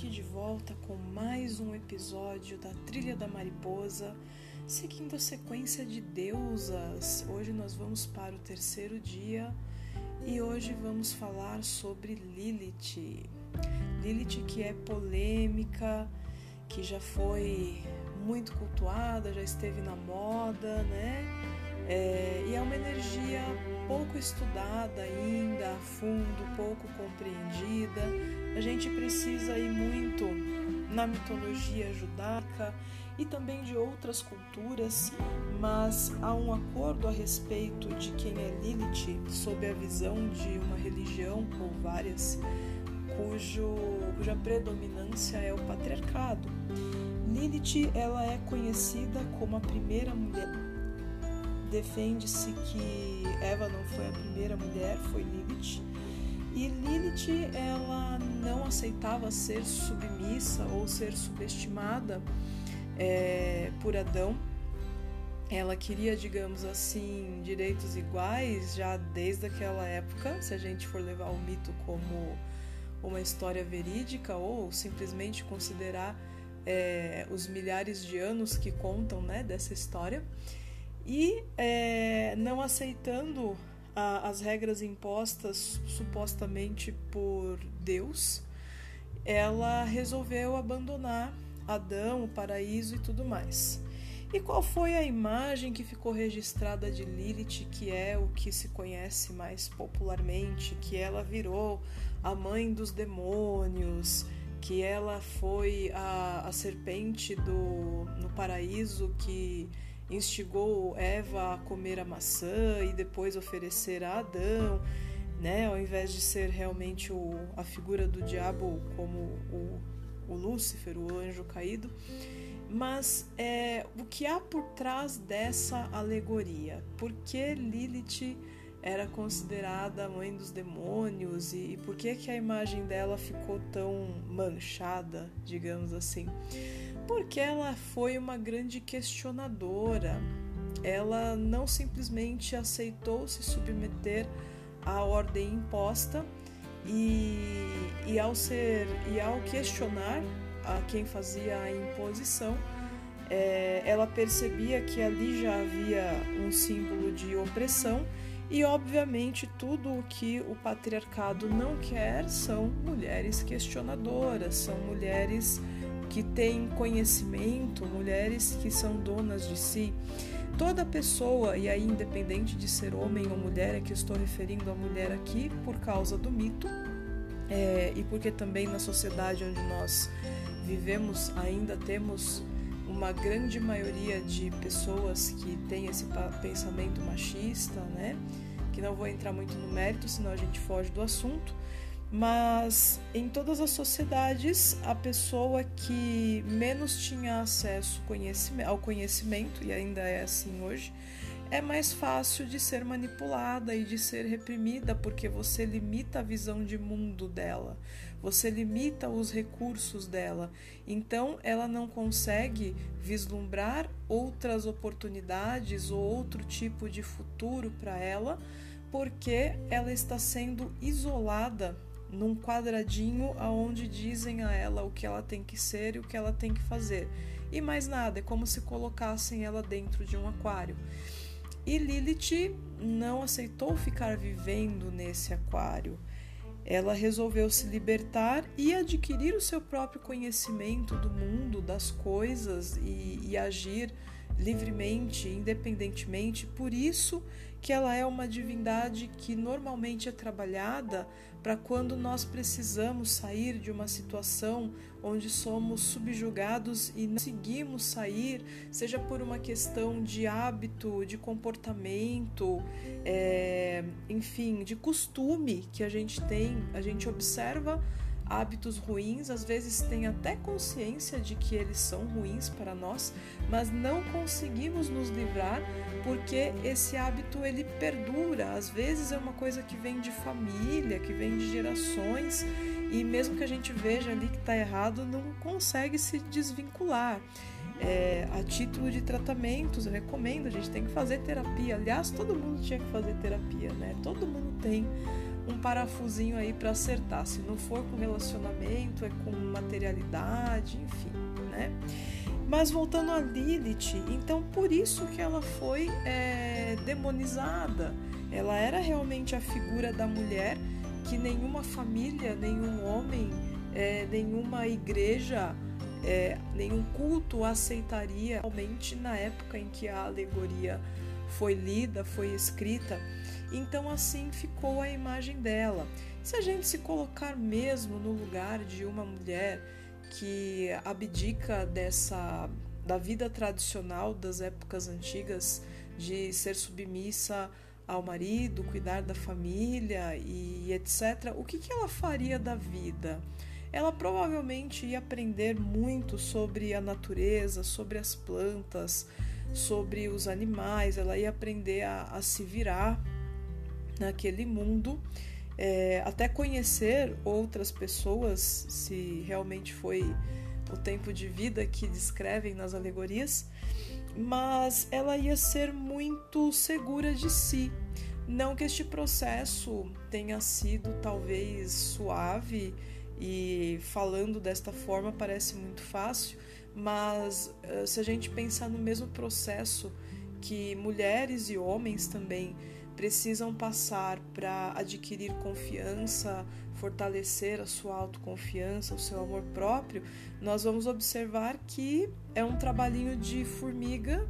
aqui de volta com mais um episódio da Trilha da Mariposa, seguindo a sequência de deusas. Hoje nós vamos para o terceiro dia e hoje vamos falar sobre Lilith. Lilith que é polêmica, que já foi muito cultuada, já esteve na moda, né? É, e é uma energia pouco estudada ainda, a fundo, pouco compreendida. A gente precisa ir muito na mitologia judaica e também de outras culturas, mas há um acordo a respeito de quem é Lilith sob a visão de uma religião ou várias, cujo, cuja predominância é o patriarcado. Lilith ela é conhecida como a primeira mulher defende-se que Eva não foi a primeira mulher, foi Lilith. E Lilith, ela não aceitava ser submissa ou ser subestimada é, por Adão. Ela queria, digamos assim, direitos iguais já desde aquela época, se a gente for levar o mito como uma história verídica ou simplesmente considerar é, os milhares de anos que contam né, dessa história e é, não aceitando a, as regras impostas supostamente por Deus, ela resolveu abandonar Adão, o paraíso e tudo mais. E qual foi a imagem que ficou registrada de Lilith, que é o que se conhece mais popularmente, que ela virou a mãe dos demônios, que ela foi a, a serpente do, no paraíso que instigou Eva a comer a maçã e depois oferecer a Adão, né? Ao invés de ser realmente o, a figura do diabo como o, o Lúcifer, o anjo caído. Mas é, o que há por trás dessa alegoria? Por que Lilith era considerada a mãe dos demônios e, e por que, que a imagem dela ficou tão manchada, digamos assim? Porque ela foi uma grande questionadora. Ela não simplesmente aceitou se submeter à ordem imposta e, e ao ser e ao questionar a quem fazia a imposição, é, ela percebia que ali já havia um símbolo de opressão e, obviamente, tudo o que o patriarcado não quer são mulheres questionadoras, são mulheres que têm conhecimento, mulheres que são donas de si. Toda pessoa, e aí independente de ser homem ou mulher, é que estou referindo a mulher aqui por causa do mito, é, e porque também na sociedade onde nós vivemos ainda temos uma grande maioria de pessoas que têm esse pensamento machista, né? Que não vou entrar muito no mérito, senão a gente foge do assunto. Mas em todas as sociedades, a pessoa que menos tinha acesso ao conhecimento, e ainda é assim hoje, é mais fácil de ser manipulada e de ser reprimida porque você limita a visão de mundo dela, você limita os recursos dela. Então ela não consegue vislumbrar outras oportunidades ou outro tipo de futuro para ela porque ela está sendo isolada num quadradinho aonde dizem a ela o que ela tem que ser e o que ela tem que fazer. E mais nada, é como se colocassem ela dentro de um aquário. E Lilith não aceitou ficar vivendo nesse aquário. Ela resolveu se libertar e adquirir o seu próprio conhecimento do mundo, das coisas e, e agir livremente, independentemente. Por isso que ela é uma divindade que normalmente é trabalhada para quando nós precisamos sair de uma situação onde somos subjugados e não conseguimos sair, seja por uma questão de hábito, de comportamento, é, enfim, de costume que a gente tem, a gente observa hábitos ruins, às vezes tem até consciência de que eles são ruins para nós, mas não conseguimos nos livrar porque esse hábito ele perdura. Às vezes é uma coisa que vem de família, que vem de gerações e mesmo que a gente veja ali que está errado, não consegue se desvincular. É, a título de tratamentos, eu recomendo, a gente tem que fazer terapia. Aliás, todo mundo tinha que fazer terapia, né? Todo mundo tem um parafusinho aí para acertar. Se não for com relacionamento, é com materialidade, enfim, né? Mas voltando a Lilith, então por isso que ela foi é, demonizada. Ela era realmente a figura da mulher que nenhuma família, nenhum homem, é, nenhuma igreja, é, nenhum culto aceitaria realmente na época em que a alegoria foi lida, foi escrita. Então assim ficou a imagem dela. Se a gente se colocar mesmo no lugar de uma mulher que abdica dessa da vida tradicional das épocas antigas de ser submissa ao marido, cuidar da família e etc. O que, que ela faria da vida? Ela provavelmente ia aprender muito sobre a natureza, sobre as plantas, sobre os animais, ela ia aprender a, a se virar naquele mundo, é, até conhecer outras pessoas, se realmente foi o tempo de vida que descrevem nas alegorias, mas ela ia ser muito segura de si. Não que este processo tenha sido talvez suave e falando desta forma parece muito fácil, mas eh, se a gente pensar no mesmo processo que mulheres e homens também precisam passar para adquirir confiança, fortalecer a sua autoconfiança, o seu amor próprio, nós vamos observar que é um trabalhinho de formiga,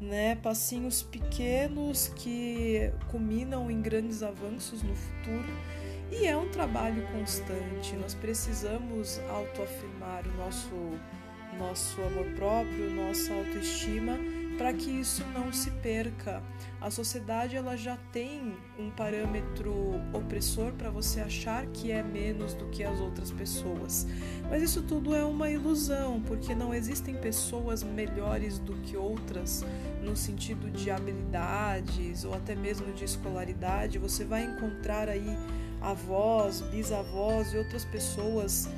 né? Passinhos pequenos que culminam em grandes avanços no futuro. E é um trabalho constante. Nós precisamos autoafirmar o nosso nosso amor próprio, nossa autoestima, para que isso não se perca. A sociedade ela já tem um parâmetro opressor para você achar que é menos do que as outras pessoas. Mas isso tudo é uma ilusão, porque não existem pessoas melhores do que outras no sentido de habilidades ou até mesmo de escolaridade. Você vai encontrar aí avós, bisavós e outras pessoas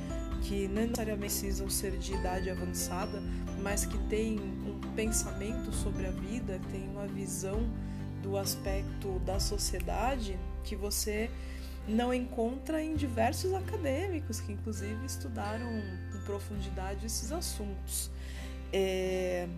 que não necessariamente precisam ser de idade avançada, mas que têm um pensamento sobre a vida, têm uma visão do aspecto da sociedade que você não encontra em diversos acadêmicos que inclusive estudaram com profundidade esses assuntos. É...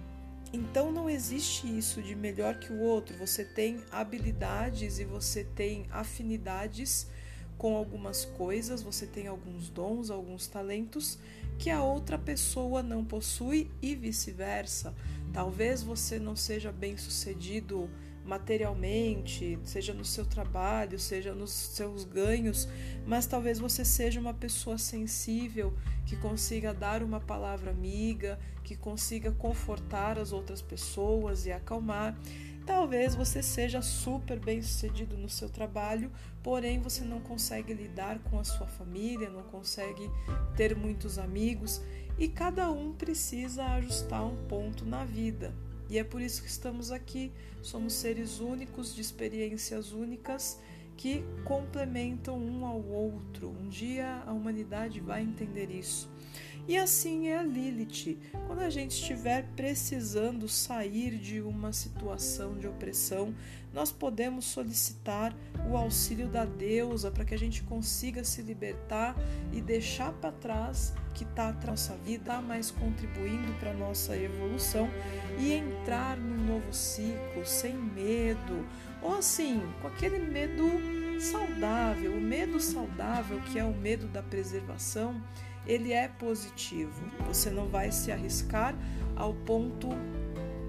Então não existe isso de melhor que o outro. Você tem habilidades e você tem afinidades com algumas coisas, você tem alguns dons, alguns talentos que a outra pessoa não possui e vice-versa. Talvez você não seja bem sucedido materialmente, seja no seu trabalho, seja nos seus ganhos, mas talvez você seja uma pessoa sensível que consiga dar uma palavra amiga, que consiga confortar as outras pessoas e acalmar. Talvez você seja super bem sucedido no seu trabalho, porém você não consegue lidar com a sua família, não consegue ter muitos amigos e cada um precisa ajustar um ponto na vida. E é por isso que estamos aqui. Somos seres únicos, de experiências únicas que complementam um ao outro. Um dia a humanidade vai entender isso. E assim é a Lilith. Quando a gente estiver precisando sair de uma situação de opressão, nós podemos solicitar o auxílio da deusa para que a gente consiga se libertar e deixar para trás que está a nossa vida, mais contribuindo para a nossa evolução e entrar num novo ciclo sem medo, ou assim, com aquele medo saudável, o medo saudável que é o medo da preservação ele é positivo. Você não vai se arriscar ao ponto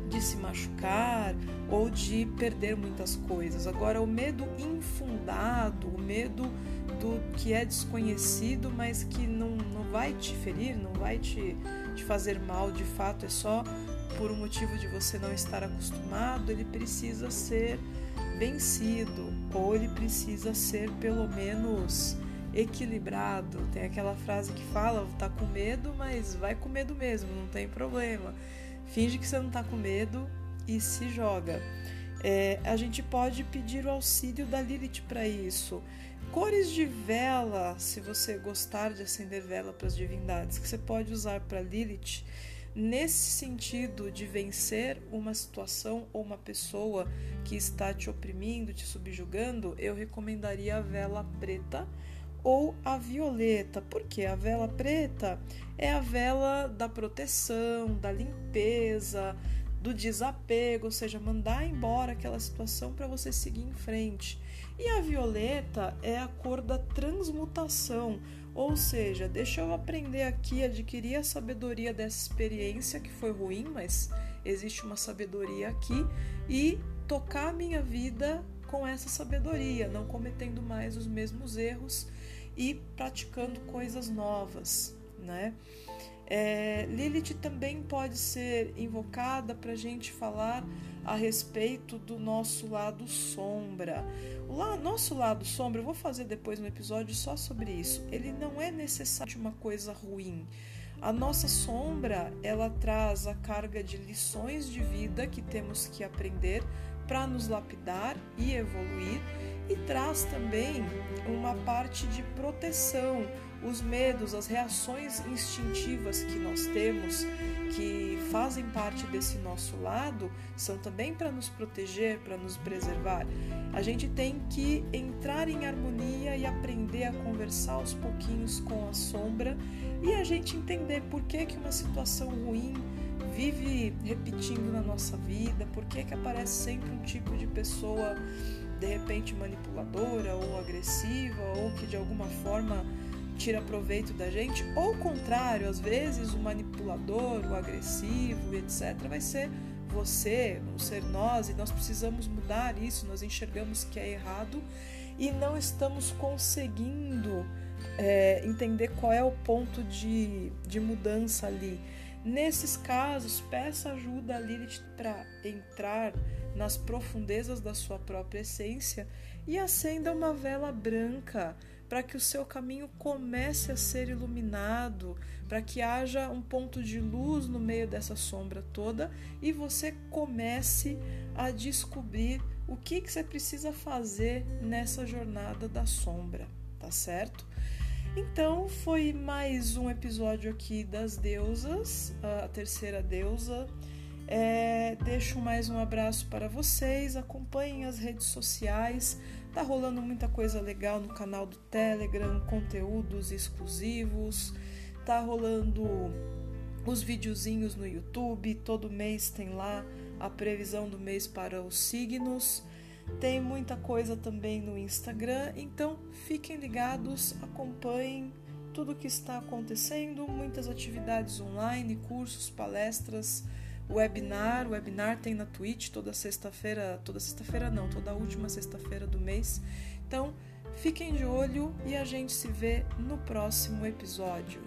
de se machucar ou de perder muitas coisas. Agora, o medo infundado, o medo do que é desconhecido, mas que não, não vai te ferir, não vai te, te fazer mal de fato, é só por um motivo de você não estar acostumado, ele precisa ser vencido ou ele precisa ser pelo menos equilibrado. Tem aquela frase que fala: tá com medo, mas vai com medo mesmo, não tem problema. Finge que você não tá com medo e se joga. É, a gente pode pedir o auxílio da Lilith para isso. Cores de vela, se você gostar de acender vela para as divindades, que você pode usar para Lilith, Nesse sentido de vencer uma situação ou uma pessoa que está te oprimindo, te subjugando, eu recomendaria a vela preta ou a violeta, porque a vela preta é a vela da proteção, da limpeza, do desapego, ou seja, mandar embora aquela situação para você seguir em frente. E a violeta é a cor da transmutação, ou seja, deixa eu aprender aqui, adquirir a sabedoria dessa experiência que foi ruim, mas existe uma sabedoria aqui e tocar a minha vida com essa sabedoria, não cometendo mais os mesmos erros e praticando coisas novas, né? É, Lilith também pode ser invocada para a gente falar a respeito do nosso lado sombra. O la nosso lado sombra, eu vou fazer depois um episódio só sobre isso. Ele não é necessariamente uma coisa ruim. A nossa sombra, ela traz a carga de lições de vida que temos que aprender para nos lapidar e evoluir e traz também uma parte de proteção, os medos, as reações instintivas que nós temos, que fazem parte desse nosso lado, são também para nos proteger, para nos preservar. A gente tem que entrar em harmonia e aprender a conversar aos pouquinhos com a sombra e a gente entender por que, que uma situação ruim vive repetindo na nossa vida, por que, que aparece sempre um tipo de pessoa de repente manipuladora ou agressiva ou que de alguma forma tira proveito da gente, ou o contrário, às vezes o manipulador, o agressivo, etc, vai ser você, vão ser nós, e nós precisamos mudar isso, nós enxergamos que é errado e não estamos conseguindo é, entender qual é o ponto de, de mudança ali. Nesses casos, peça ajuda a Lilith para entrar nas profundezas da sua própria essência e acenda uma vela branca para que o seu caminho comece a ser iluminado, para que haja um ponto de luz no meio dessa sombra toda e você comece a descobrir o que, que você precisa fazer nessa jornada da sombra, tá certo? Então foi mais um episódio aqui das deusas, a terceira deusa. É, deixo mais um abraço para vocês, acompanhem as redes sociais, tá rolando muita coisa legal no canal do Telegram, conteúdos exclusivos, tá rolando os videozinhos no YouTube, todo mês tem lá a previsão do mês para os signos. Tem muita coisa também no Instagram, então fiquem ligados, acompanhem tudo o que está acontecendo, muitas atividades online, cursos, palestras, webinar. O webinar tem na Twitch toda sexta-feira, toda sexta-feira não, toda última sexta-feira do mês. Então, fiquem de olho e a gente se vê no próximo episódio.